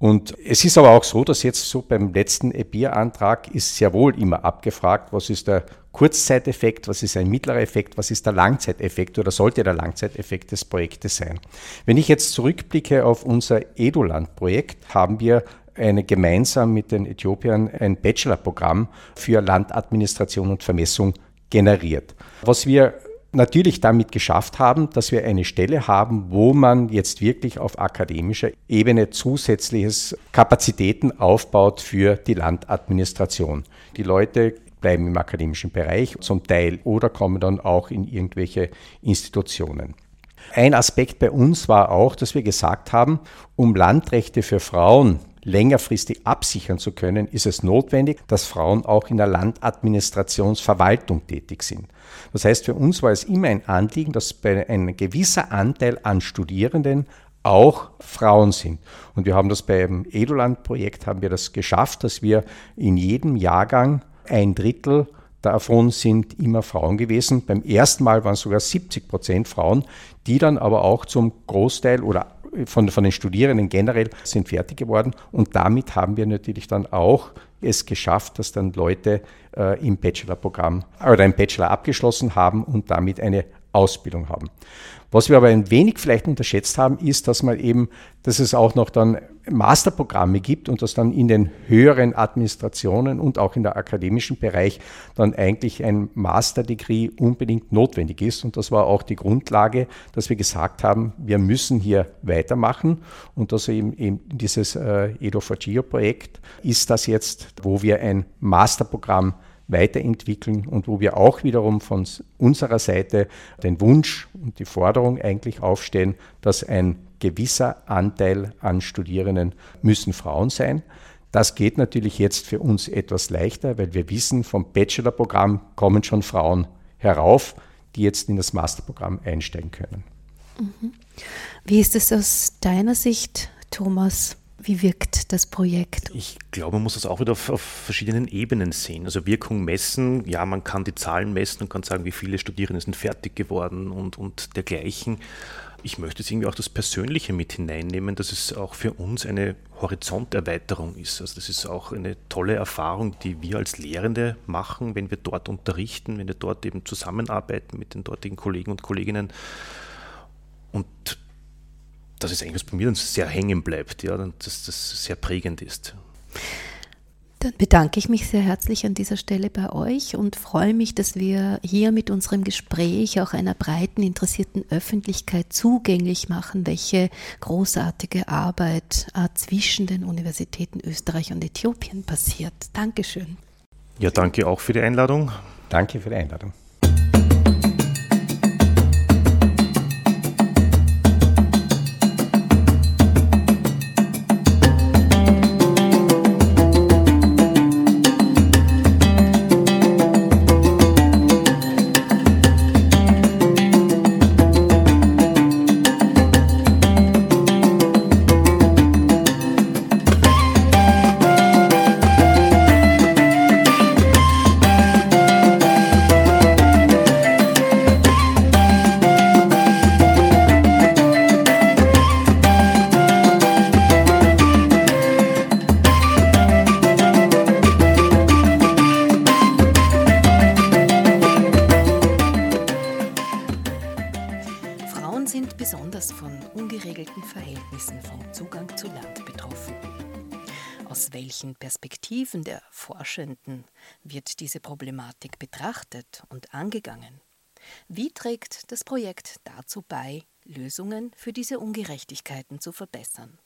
Und es ist aber auch so, dass jetzt so beim letzten EBIR-Antrag ist sehr wohl immer abgefragt, was ist der Kurzzeiteffekt, was ist ein mittlerer Effekt, was ist der Langzeiteffekt oder sollte der Langzeiteffekt des Projektes sein. Wenn ich jetzt zurückblicke auf unser Eduland-Projekt, haben wir eine, gemeinsam mit den Äthiopiern ein Bachelorprogramm für Landadministration und Vermessung generiert. Was wir natürlich damit geschafft haben, dass wir eine Stelle haben, wo man jetzt wirklich auf akademischer Ebene zusätzliches Kapazitäten aufbaut für die Landadministration. Die Leute bleiben im akademischen Bereich zum Teil oder kommen dann auch in irgendwelche Institutionen. Ein Aspekt bei uns war auch, dass wir gesagt haben, um Landrechte für Frauen längerfristig absichern zu können, ist es notwendig, dass Frauen auch in der Landadministrationsverwaltung tätig sind. Das heißt, für uns war es immer ein Anliegen, dass ein gewisser Anteil an Studierenden auch Frauen sind. Und wir haben das beim Eduland-Projekt haben wir das geschafft, dass wir in jedem Jahrgang ein Drittel davon sind immer Frauen gewesen. Beim ersten Mal waren es sogar 70 Prozent Frauen, die dann aber auch zum Großteil oder von, von den Studierenden generell sind fertig geworden. Und damit haben wir natürlich dann auch es geschafft, dass dann Leute äh, im Bachelorprogramm oder im Bachelor abgeschlossen haben und damit eine Ausbildung haben. Was wir aber ein wenig vielleicht unterschätzt haben, ist, dass man eben, dass es auch noch dann Masterprogramme gibt und dass dann in den höheren Administrationen und auch in der akademischen Bereich dann eigentlich ein Master-Degree unbedingt notwendig ist. Und das war auch die Grundlage, dass wir gesagt haben, wir müssen hier weitermachen. Und dass eben, eben dieses äh, Edo4Geo-Projekt ist das jetzt, wo wir ein Masterprogramm weiterentwickeln und wo wir auch wiederum von unserer Seite den Wunsch und die Forderung eigentlich aufstellen, dass ein gewisser Anteil an Studierenden müssen Frauen sein. Das geht natürlich jetzt für uns etwas leichter, weil wir wissen, vom Bachelorprogramm kommen schon Frauen herauf, die jetzt in das Masterprogramm einsteigen können. Mhm. Wie ist es aus deiner Sicht, Thomas? Wie wirkt das Projekt? Ich glaube, man muss das auch wieder auf, auf, verschiedenen Ebenen sehen. Also Wirkung messen, ja, man kann die Zahlen messen und kann sagen, wie viele Studierende sind fertig geworden und, und dergleichen. Ich möchte jetzt irgendwie auch das Persönliche mit hineinnehmen, dass es auch für uns eine Horizonterweiterung ist. Also das ist auch eine tolle Erfahrung, die wir als Lehrende machen, wenn wir dort unterrichten, wenn wir dort eben zusammenarbeiten mit den dortigen Kollegen und Kolleginnen. Und das ist eigentlich, was bei mir dann sehr hängen bleibt, ja, dass das sehr prägend ist. Dann bedanke ich mich sehr herzlich an dieser Stelle bei euch und freue mich, dass wir hier mit unserem Gespräch auch einer breiten interessierten Öffentlichkeit zugänglich machen, welche großartige Arbeit äh, zwischen den Universitäten Österreich und Äthiopien passiert. Dankeschön. Ja, danke auch für die Einladung. Danke für die Einladung. Forschenden wird diese Problematik betrachtet und angegangen? Wie trägt das Projekt dazu bei, Lösungen für diese Ungerechtigkeiten zu verbessern?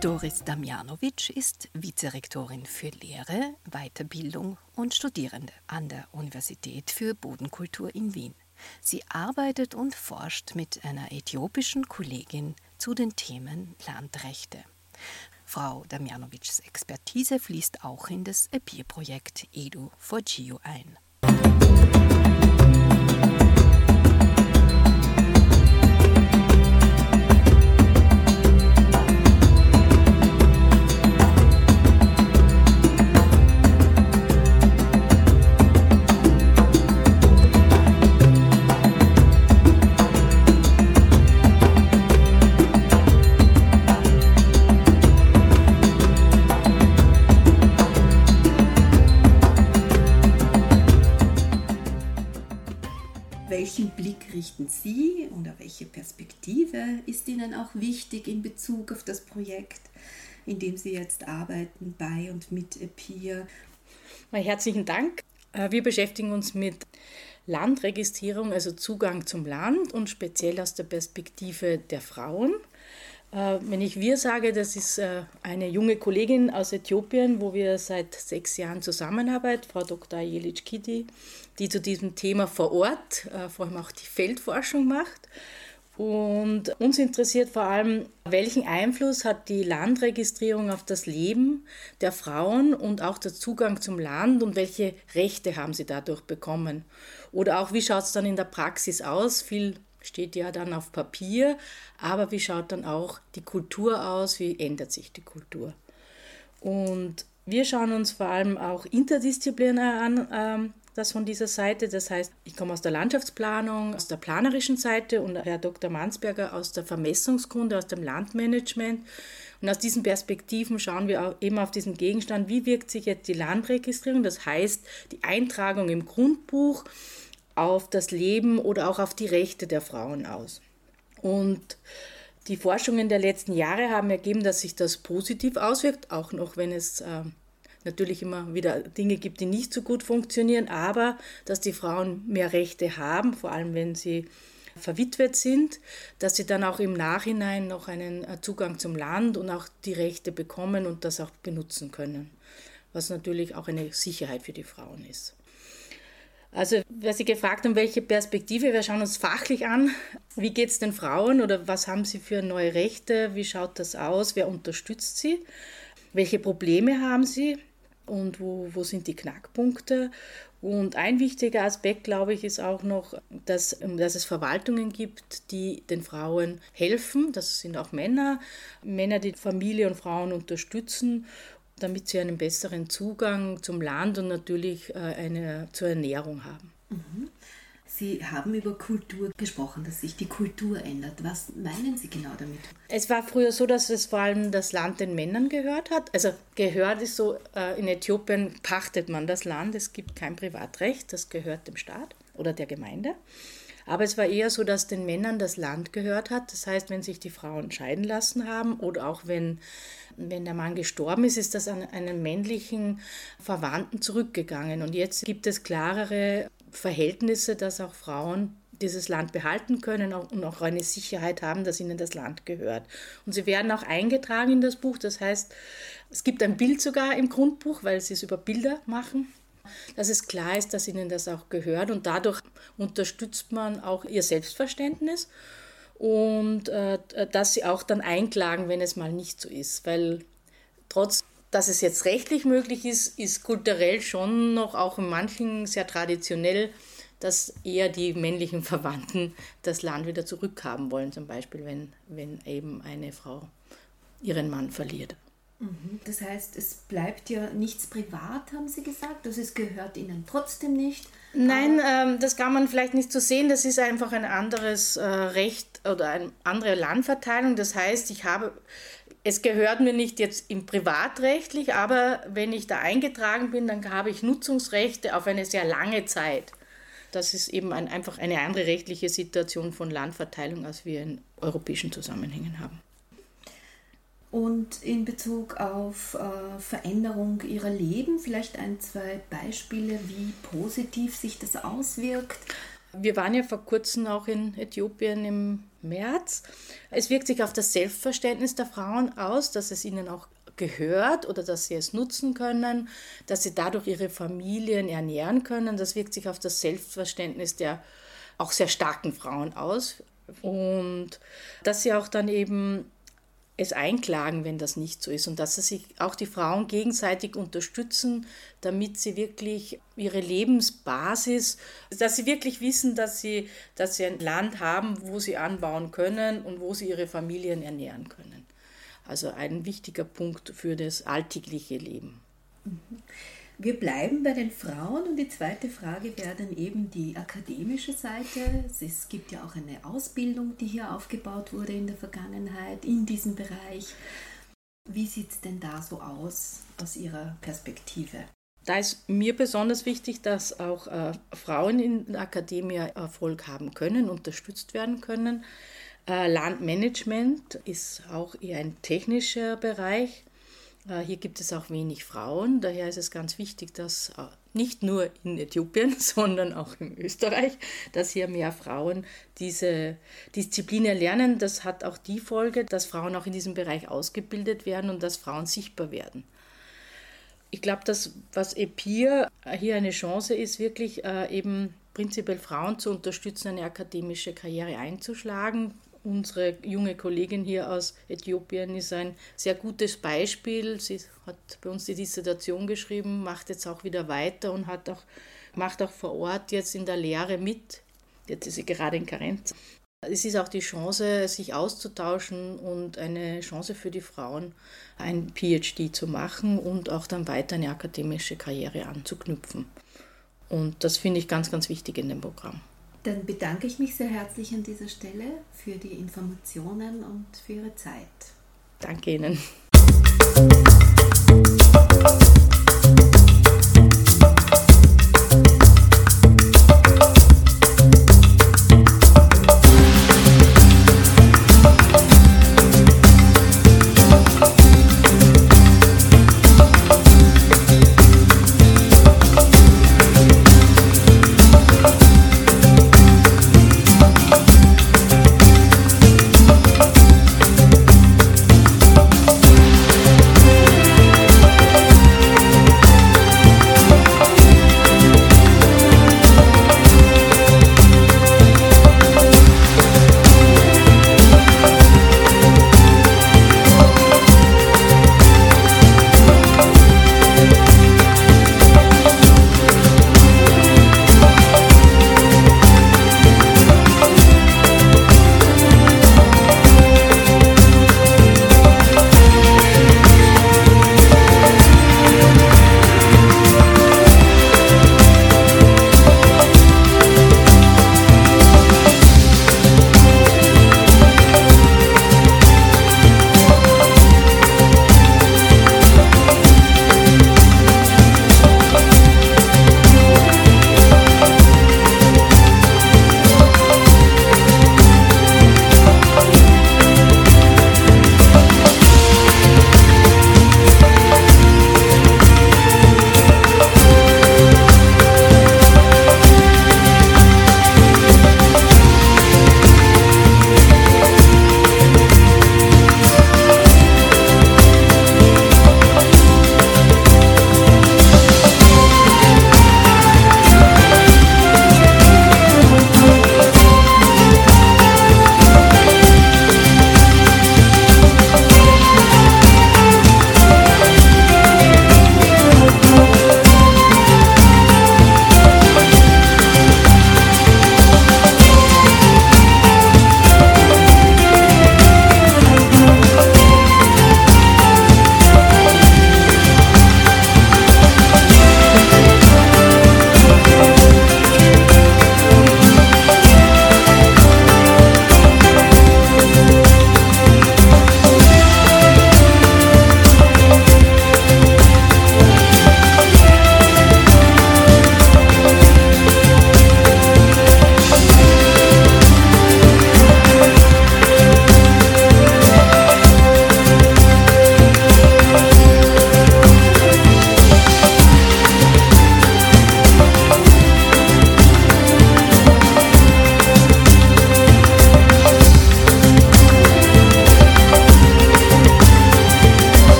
Doris Damjanovic ist Vizerektorin für Lehre, Weiterbildung und Studierende an der Universität für Bodenkultur in Wien. Sie arbeitet und forscht mit einer äthiopischen Kollegin zu den Themen Landrechte. Frau Damjanovics Expertise fließt auch in das EPIR-Projekt Edu for Geo ein. Ihnen auch wichtig in Bezug auf das Projekt, in dem Sie jetzt arbeiten, bei und mit EPIR? Herzlichen Dank. Äh, wir beschäftigen uns mit Landregistrierung, also Zugang zum Land und speziell aus der Perspektive der Frauen. Äh, wenn ich wir sage, das ist äh, eine junge Kollegin aus Äthiopien, wo wir seit sechs Jahren zusammenarbeiten, Frau Dr. Jelic Kidi, die zu diesem Thema vor Ort äh, vor allem auch die Feldforschung macht. Und uns interessiert vor allem, welchen Einfluss hat die Landregistrierung auf das Leben der Frauen und auch der Zugang zum Land und welche Rechte haben sie dadurch bekommen? Oder auch, wie schaut es dann in der Praxis aus? Viel steht ja dann auf Papier, aber wie schaut dann auch die Kultur aus? Wie ändert sich die Kultur? Und wir schauen uns vor allem auch interdisziplinär an, ähm, das von dieser Seite. Das heißt, ich komme aus der Landschaftsplanung, aus der planerischen Seite und Herr Dr. Mansberger aus der Vermessungskunde, aus dem Landmanagement. Und aus diesen Perspektiven schauen wir auch eben auf diesen Gegenstand, wie wirkt sich jetzt die Landregistrierung, das heißt die Eintragung im Grundbuch auf das Leben oder auch auf die Rechte der Frauen aus. Und die Forschungen der letzten Jahre haben ergeben, dass sich das positiv auswirkt, auch noch wenn es äh, natürlich immer wieder Dinge gibt, die nicht so gut funktionieren, aber dass die Frauen mehr Rechte haben, vor allem wenn sie verwitwet sind, dass sie dann auch im Nachhinein noch einen äh, Zugang zum Land und auch die Rechte bekommen und das auch benutzen können, was natürlich auch eine Sicherheit für die Frauen ist. Also, wer Sie gefragt haben, welche Perspektive, wir schauen uns fachlich an, wie geht es den Frauen oder was haben sie für neue Rechte, wie schaut das aus, wer unterstützt sie, welche Probleme haben sie, und wo, wo sind die Knackpunkte. Und ein wichtiger Aspekt, glaube ich, ist auch noch, dass, dass es Verwaltungen gibt, die den Frauen helfen. Das sind auch Männer, Männer, die Familie und Frauen unterstützen damit sie einen besseren Zugang zum Land und natürlich äh, eine, zur Ernährung haben. Mhm. Sie haben über Kultur gesprochen, dass sich die Kultur ändert. Was meinen Sie genau damit? Es war früher so, dass es vor allem das Land den Männern gehört hat. Also gehört ist so, äh, in Äthiopien pachtet man das Land, es gibt kein Privatrecht, das gehört dem Staat oder der Gemeinde. Aber es war eher so, dass den Männern das Land gehört hat. Das heißt, wenn sich die Frauen scheiden lassen haben oder auch wenn, wenn der Mann gestorben ist, ist das an einen männlichen Verwandten zurückgegangen. Und jetzt gibt es klarere Verhältnisse, dass auch Frauen dieses Land behalten können und auch eine Sicherheit haben, dass ihnen das Land gehört. Und sie werden auch eingetragen in das Buch. Das heißt, es gibt ein Bild sogar im Grundbuch, weil sie es über Bilder machen, dass es klar ist, dass ihnen das auch gehört. Und dadurch unterstützt man auch ihr Selbstverständnis und äh, dass sie auch dann einklagen, wenn es mal nicht so ist. Weil trotz dass es jetzt rechtlich möglich ist, ist kulturell schon noch auch in manchen sehr traditionell, dass eher die männlichen Verwandten das Land wieder zurückhaben wollen, zum Beispiel wenn, wenn eben eine Frau ihren Mann verliert. Mhm. Das heißt, es bleibt ja nichts privat, haben Sie gesagt. Also es gehört Ihnen trotzdem nicht. Nein, ähm, das kann man vielleicht nicht so sehen. Das ist einfach ein anderes äh, Recht oder eine andere Landverteilung. Das heißt, ich habe, es gehört mir nicht jetzt im Privatrechtlich, aber wenn ich da eingetragen bin, dann habe ich Nutzungsrechte auf eine sehr lange Zeit. Das ist eben ein, einfach eine andere rechtliche Situation von Landverteilung, als wir in europäischen Zusammenhängen haben. Und in Bezug auf äh, Veränderung ihrer Leben, vielleicht ein, zwei Beispiele, wie positiv sich das auswirkt. Wir waren ja vor kurzem auch in Äthiopien im März. Es wirkt sich auf das Selbstverständnis der Frauen aus, dass es ihnen auch gehört oder dass sie es nutzen können, dass sie dadurch ihre Familien ernähren können. Das wirkt sich auf das Selbstverständnis der auch sehr starken Frauen aus. Und dass sie auch dann eben es einklagen, wenn das nicht so ist und dass sich auch die Frauen gegenseitig unterstützen, damit sie wirklich ihre Lebensbasis, dass sie wirklich wissen, dass sie, dass sie ein Land haben, wo sie anbauen können und wo sie ihre Familien ernähren können. Also ein wichtiger Punkt für das alltägliche Leben. Mhm. Wir bleiben bei den Frauen und die zweite Frage wäre dann eben die akademische Seite. Es gibt ja auch eine Ausbildung, die hier aufgebaut wurde in der Vergangenheit in diesem Bereich. Wie sieht es denn da so aus aus Ihrer Perspektive? Da ist mir besonders wichtig, dass auch äh, Frauen in der Akademie Erfolg haben können, unterstützt werden können. Äh, Landmanagement ist auch eher ein technischer Bereich. Äh, hier gibt es auch wenig Frauen, daher ist es ganz wichtig, dass äh, nicht nur in Äthiopien, sondern auch in Österreich, dass hier mehr Frauen diese Disziplin erlernen. Das hat auch die Folge, dass Frauen auch in diesem Bereich ausgebildet werden und dass Frauen sichtbar werden. Ich glaube, dass was EPIR hier eine Chance ist, wirklich äh, eben prinzipiell Frauen zu unterstützen, eine akademische Karriere einzuschlagen. Unsere junge Kollegin hier aus Äthiopien ist ein sehr gutes Beispiel. Sie hat bei uns die Dissertation geschrieben, macht jetzt auch wieder weiter und hat auch, macht auch vor Ort jetzt in der Lehre mit. Jetzt ist sie gerade in Karenz. Es ist auch die Chance, sich auszutauschen und eine Chance für die Frauen, ein PhD zu machen und auch dann weiter eine akademische Karriere anzuknüpfen. Und das finde ich ganz, ganz wichtig in dem Programm. Dann bedanke ich mich sehr herzlich an dieser Stelle für die Informationen und für Ihre Zeit. Danke Ihnen.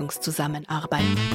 Entwicklungszusammenarbeit.